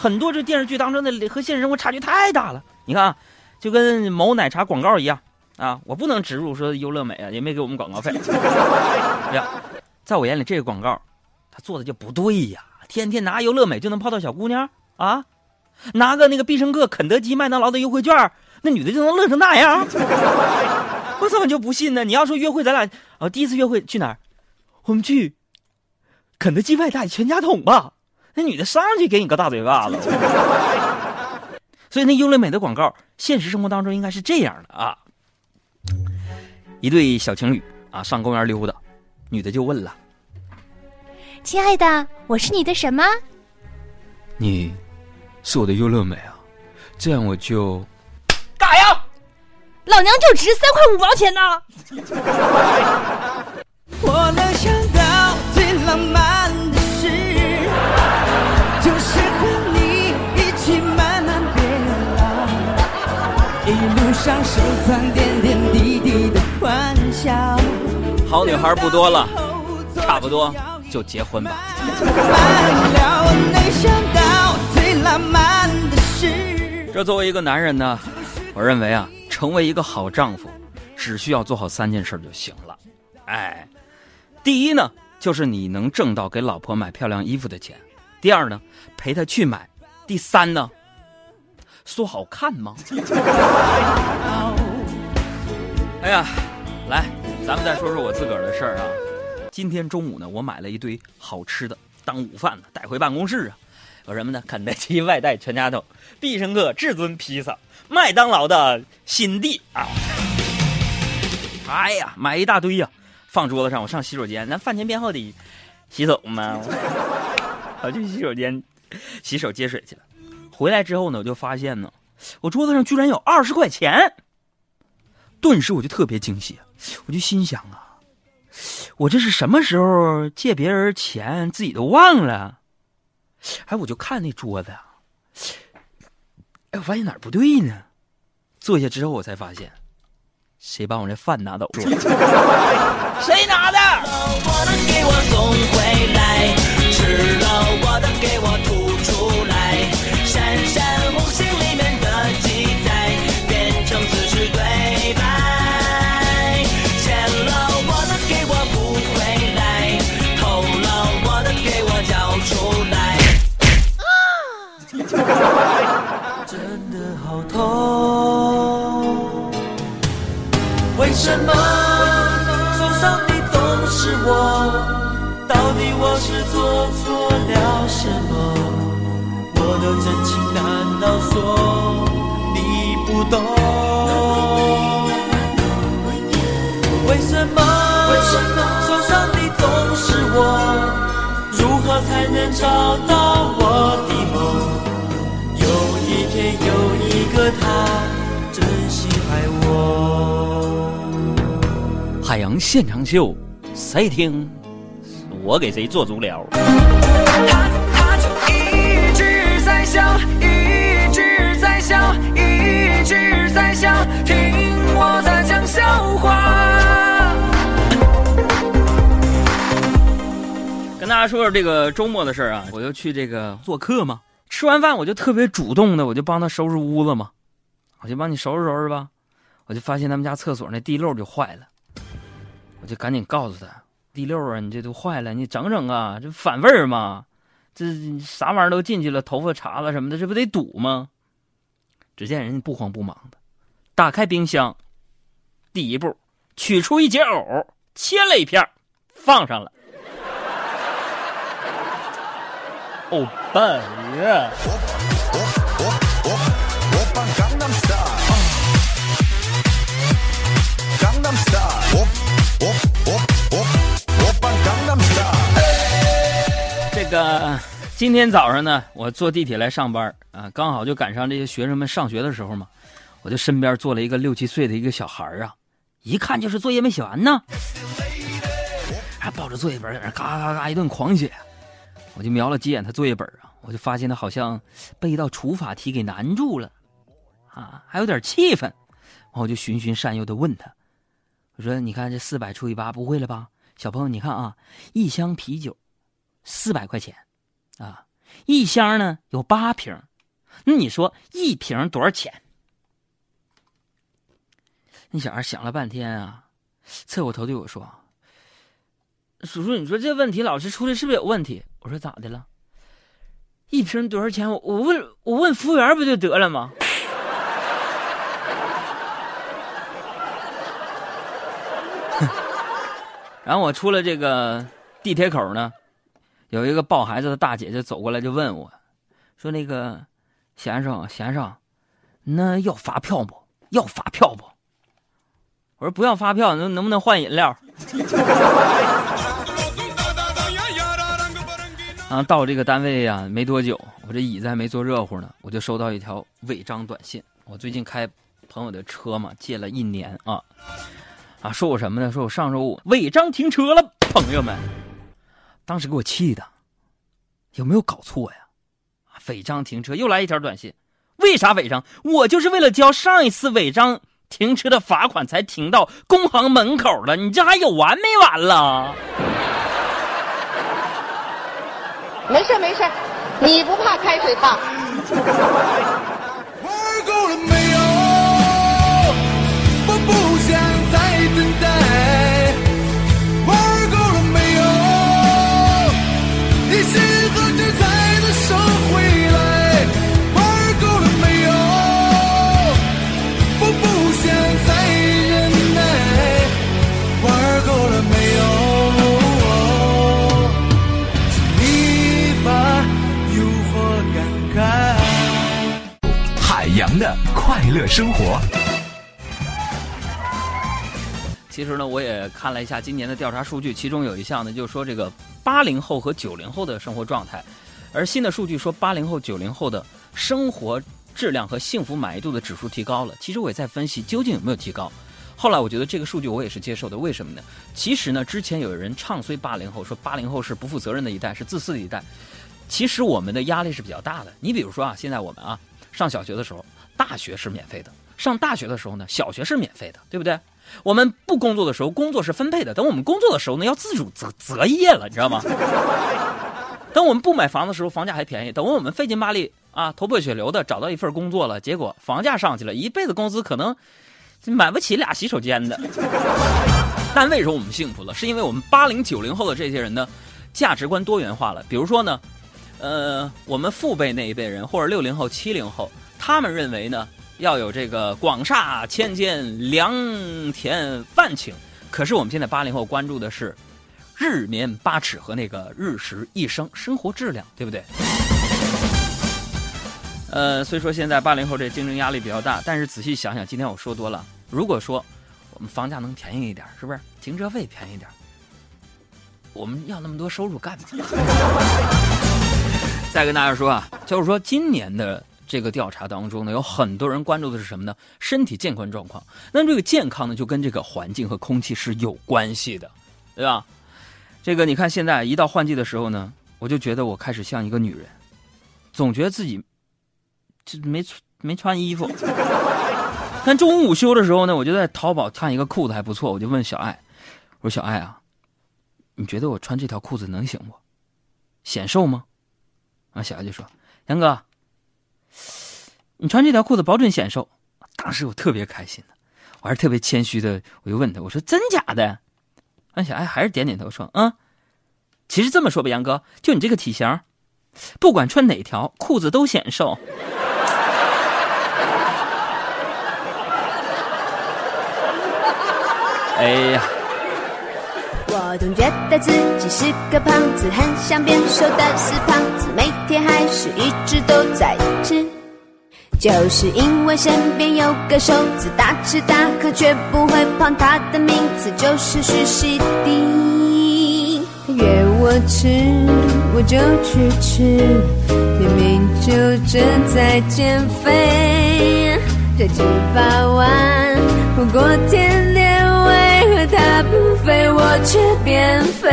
很多这电视剧当中的和现实生活差距太大了。你看啊，就跟某奶茶广告一样啊，我不能植入说优乐美啊，也没给我们广告费。呀，在我眼里这个广告，他做的就不对呀。天天拿优乐美就能泡到小姑娘啊，拿个那个必胜客、肯德基、麦当劳的优惠券，那女的就能乐成那样？我怎么就不信呢？你要说约会，咱俩啊第一次约会去哪儿？我们去肯德基外带全家桶吧。那女的上去给你个大嘴巴子。所以那优乐美的广告，现实生活当中应该是这样的啊：一对小情侣啊上公园溜达，女的就问了。亲爱的，我是你的什么？你，是我的优乐美啊，这样我就，干啥呀？老娘就值三块五毛钱呢。我能想到最浪漫上收藏点点滴滴的欢笑。好女孩不多了，差不多。就结婚吧。这作为一个男人呢，我认为啊，成为一个好丈夫，只需要做好三件事就行了。哎，第一呢，就是你能挣到给老婆买漂亮衣服的钱；第二呢，陪她去买；第三呢，说好看吗？哎呀，来，咱们再说说我自个儿的事儿啊。今天中午呢，我买了一堆好吃的当午饭呢，带回办公室啊。有什么呢？肯德基外带全家桶，必胜客至尊披萨，麦当劳的新地啊。哎呀，买一大堆呀，放桌子上。我上洗手间，咱饭前便后得洗手嘛？我去洗手间洗手接水去了。回来之后呢，我就发现呢，我桌子上居然有二十块钱。顿时我就特别惊喜，我就心想啊。我这是什么时候借别人钱自己都忘了？哎，我就看那桌子，哎，我发现哪儿不对呢？坐下之后我才发现，谁把我这饭拿走了？谁拿的？什懂？为什么？为什么受伤的总是我？如何才能找到我的梦？有一天有一个他真心爱我。海洋现场秀，谁听？我给谁做足疗？他他就一直在笑，一听我在讲笑话。跟大家说说这个周末的事儿啊，我就去这个做客嘛。吃完饭我就特别主动的，我就帮他收拾屋子嘛，我就帮你收拾收拾吧。我就发现他们家厕所那地漏就坏了。我就赶紧告诉他：“地漏啊，你这都坏了，你整整啊，这反味儿嘛，这啥玩意儿都进去了，头发茬子什么的，这不得堵吗？”只见人家不慌不忙的，打开冰箱，第一步取出一节藕，切了一片，放上了。欧巴呀！个今天早上呢，我坐地铁来上班啊，刚好就赶上这些学生们上学的时候嘛，我就身边坐了一个六七岁的一个小孩啊，一看就是作业没写完呢，还抱着作业本在那嘎嘎嘎一顿狂写，我就瞄了几眼他作业本啊，我就发现他好像被一道除法题给难住了，啊，还有点气愤，我就循循善诱的问他，我说：“你看这四百除以八不会了吧？小朋友，你看啊，一箱啤酒。”四百块钱，啊，一箱呢有八瓶，那你说一瓶多少钱？那小孩想了半天啊，侧过头对我说：“叔叔，你说这问题老师出的是不是有问题？”我说：“咋的了？一瓶多少钱？我我问我问服务员不就得了吗？” 然后我出了这个地铁口呢，有一个抱孩子的大姐就走过来就问我，说：“那个先生先生，那要发票不？要发票不？”我说：“不要发票，能能不能换饮料？” 啊，到这个单位呀没多久，我这椅子还没坐热乎呢，我就收到一条违章短信。我最近开朋友的车嘛，借了一年啊。啊，说我什么呢？说我上周五违章停车了，朋友们，当时给我气的，有没有搞错呀？违章停车又来一条短信，为啥违章？我就是为了交上一次违章停车的罚款才停到工行门口了，你这还有完没完了？没事没事，你不怕开水烫。乐生活。其实呢，我也看了一下今年的调查数据，其中有一项呢，就是说这个八零后和九零后的生活状态，而新的数据说八零后、九零后的生活质量和幸福满意度的指数提高了。其实我也在分析究竟有没有提高。后来我觉得这个数据我也是接受的，为什么呢？其实呢，之前有人唱衰八零后，说八零后是不负责任的一代，是自私的一代。其实我们的压力是比较大的。你比如说啊，现在我们啊上小学的时候，大学是免费的；上大学的时候呢，小学是免费的，对不对？我们不工作的时候，工作是分配的；等我们工作的时候呢，要自主择择业了，你知道吗？等我们不买房的时候，房价还便宜；等我们费劲巴力啊，头破血流的找到一份工作了，结果房价上去了，一辈子工资可能买不起俩洗手间的。但为什么我们幸福了？是因为我们八零九零后的这些人呢，价值观多元化了。比如说呢，呃，我们父辈那一辈人，或者六零后、七零后，他们认为呢，要有这个广厦千间、良田万顷。可是我们现在八零后关注的是日眠八尺和那个日食一生，生活质量，对不对？呃，虽说现在八零后这竞争压力比较大，但是仔细想想，今天我说多了。如果说我们房价能便宜一点，是不是？停车费便宜点，我们要那么多收入干嘛？再跟大家说啊，就是说今年的这个调查当中呢，有很多人关注的是什么呢？身体健康状况。那这个健康呢，就跟这个环境和空气是有关系的，对吧？这个你看，现在一到换季的时候呢，我就觉得我开始像一个女人，总觉得自己这没没穿衣服。但中午午休的时候呢，我就在淘宝看一个裤子还不错，我就问小爱，我说小爱啊，你觉得我穿这条裤子能行不？显瘦吗？然后小爱就说：“杨哥，你穿这条裤子保准显瘦。”当时我特别开心的，我还是特别谦虚的，我就问他：“我说真假的？”安小爱还是点点头说：“嗯。”其实这么说吧，杨哥，就你这个体型，不管穿哪条裤子都显瘦。哎呀，我总觉得自己是个胖子，很想变瘦的死胖子，每天还是一直都在吃。就是因为身边有个瘦子，大吃大喝却不会胖，他的名字就是徐熙娣。他约我吃，我就去吃，明明就正在减肥，这吃法完火锅甜点，为何他不肥，我却变肥？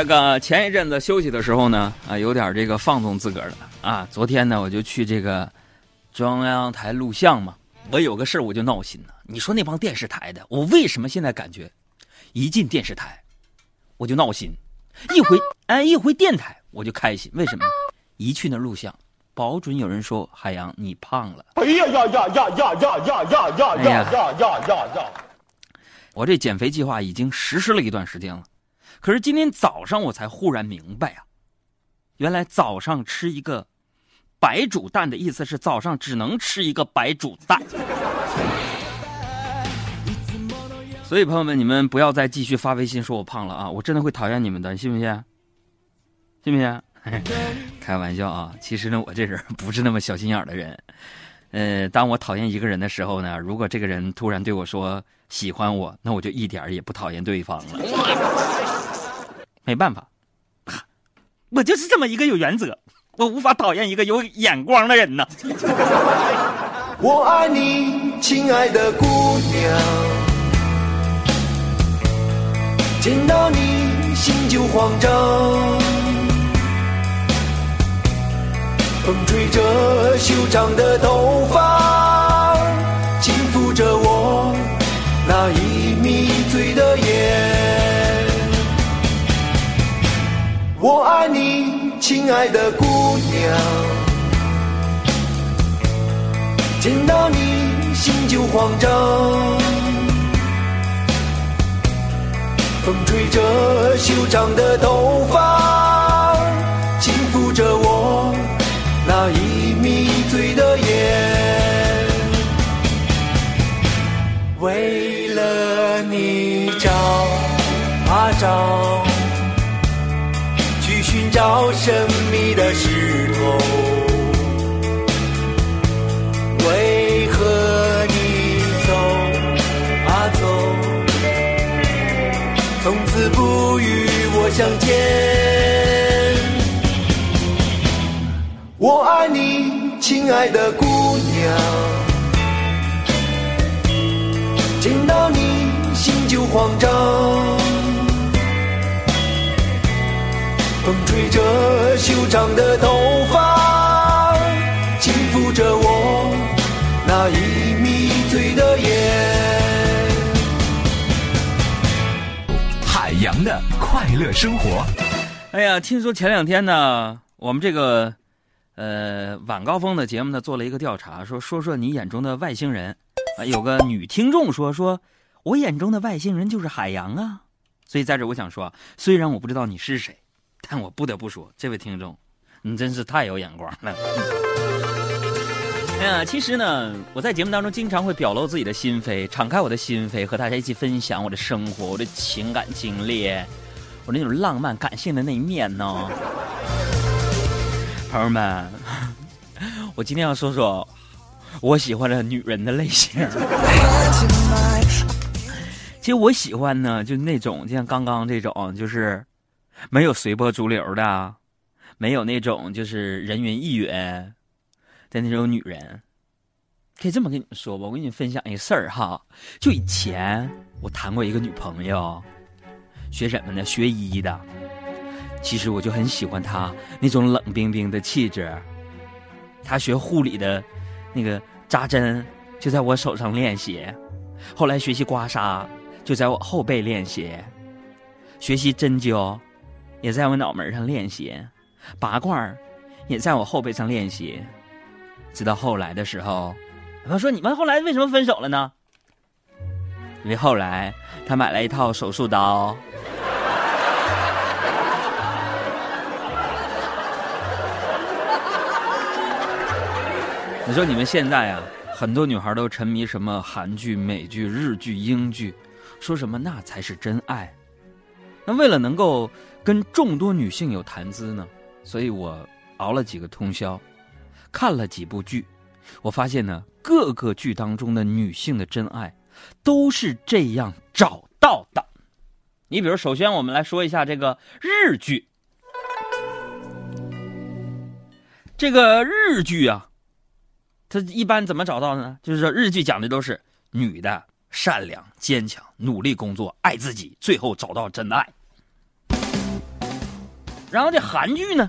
这个前一阵子休息的时候呢，啊，有点这个放纵自个儿了啊。昨天呢，我就去这个中央台录像嘛，我有个事儿我就闹心了。你说那帮电视台的，我为什么现在感觉一进电视台我就闹心，一回哎一回电台我就开心？为什么？一去那录像，保准有人说海洋你胖了。哎呀呀呀呀呀呀呀呀呀呀呀呀呀呀！我这减肥计划已经实施了一段时间了，可是今天早上我才忽然明白啊，原来早上吃一个白煮蛋的意思是早上只能吃一个白煮蛋。所以朋友们，你们不要再继续发微信说我胖了啊！我真的会讨厌你们的，信不信？信不信？开玩笑啊！其实呢，我这人不是那么小心眼的人。呃，当我讨厌一个人的时候呢，如果这个人突然对我说喜欢我，那我就一点也不讨厌对方了。没办法，我就是这么一个有原则，我无法讨厌一个有眼光的人呢。我爱你，亲爱的姑娘。见到你，心就慌张。风吹着修长的头发，亲爱的姑娘。见到你，心就慌张。风吹着修长的头发，轻抚着我那已迷醉的眼。为了你找啊找，找神秘的石头。为何你走啊走？从此不与我相见。我爱你，亲爱的姑娘。见到你，心就慌张。风吹着修长的头发，轻抚着我那已迷醉的眼。海洋的快乐生活。哎呀，听说前两天呢，我们这个呃晚高峰的节目呢做了一个调查，说说说你眼中的外星人啊，有个女听众说说，我眼中的外星人就是海洋啊。所以在这我想说，虽然我不知道你是谁，但我不得不说，这位听众，你真是太有眼光了。哎呀，其实呢，我在节目当中经常会表露自己的心扉，敞开我的心扉，和大家一起分享我的生活、我的情感经历，我那种浪漫感性的那一面呢。朋友们，我今天要说说我喜欢的女人的类型。其实我喜欢呢，就那种就像刚刚这种，就是没有随波逐流的，没有那种就是人云亦云的那种女人。可以这么跟你们说吧，我跟你们分享一个事儿哈。就以前我谈过一个女朋友，学什么呢？学医的。其实我就很喜欢她那种冷冰冰的气质。她学护理的，那个扎针就在我手上练习。后来学习刮痧。就在我后背练习，学习针灸，也在我脑门上练习，拔罐也在我后背上练习。直到后来的时候，他说：“你们后来为什么分手了呢？”因为后来他买了一套手术刀。你说你们现在啊，很多女孩都沉迷什么韩剧、美剧、日剧、英剧。说什么那才是真爱？为了能够跟众多女性有谈资呢，所以我熬了几个通宵，看了几部剧，我发现呢，各个剧当中的女性的真爱都是这样找到的。你比如，首先我们来说一下这个日剧，这个日剧啊，它一般怎么找到呢？就是说，日剧讲的都是女的。善良、坚强、努力工作、爱自己，最后找到真爱。然后这韩剧呢，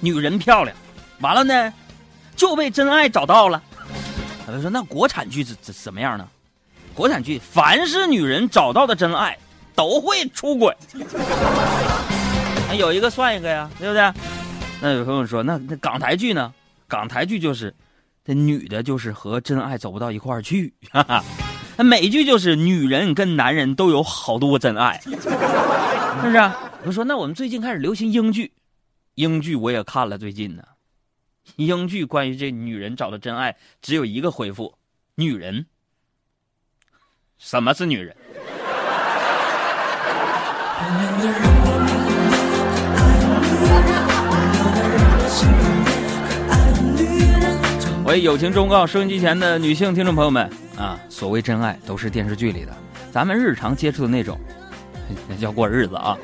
女人漂亮，完了呢，就被真爱找到了。他说那国产剧怎怎怎么样呢？国产剧凡是女人找到的真爱都会出轨。有一个算一个呀，对不对？那有朋友说，那那港台剧呢？港台剧就是这女的，就是和真爱走不到一块儿去。哈哈，那美剧就是女人跟男人都有好多真爱，是不是？我说，那我们最近开始流行英剧，英剧我也看了，最近呢，英剧关于这女人找的真爱只有一个回复：女人。什么是女人？我友情忠告收音机前的女性听众朋友们啊，所谓真爱都是电视剧里的，咱们日常接触的那种，那叫过日子啊。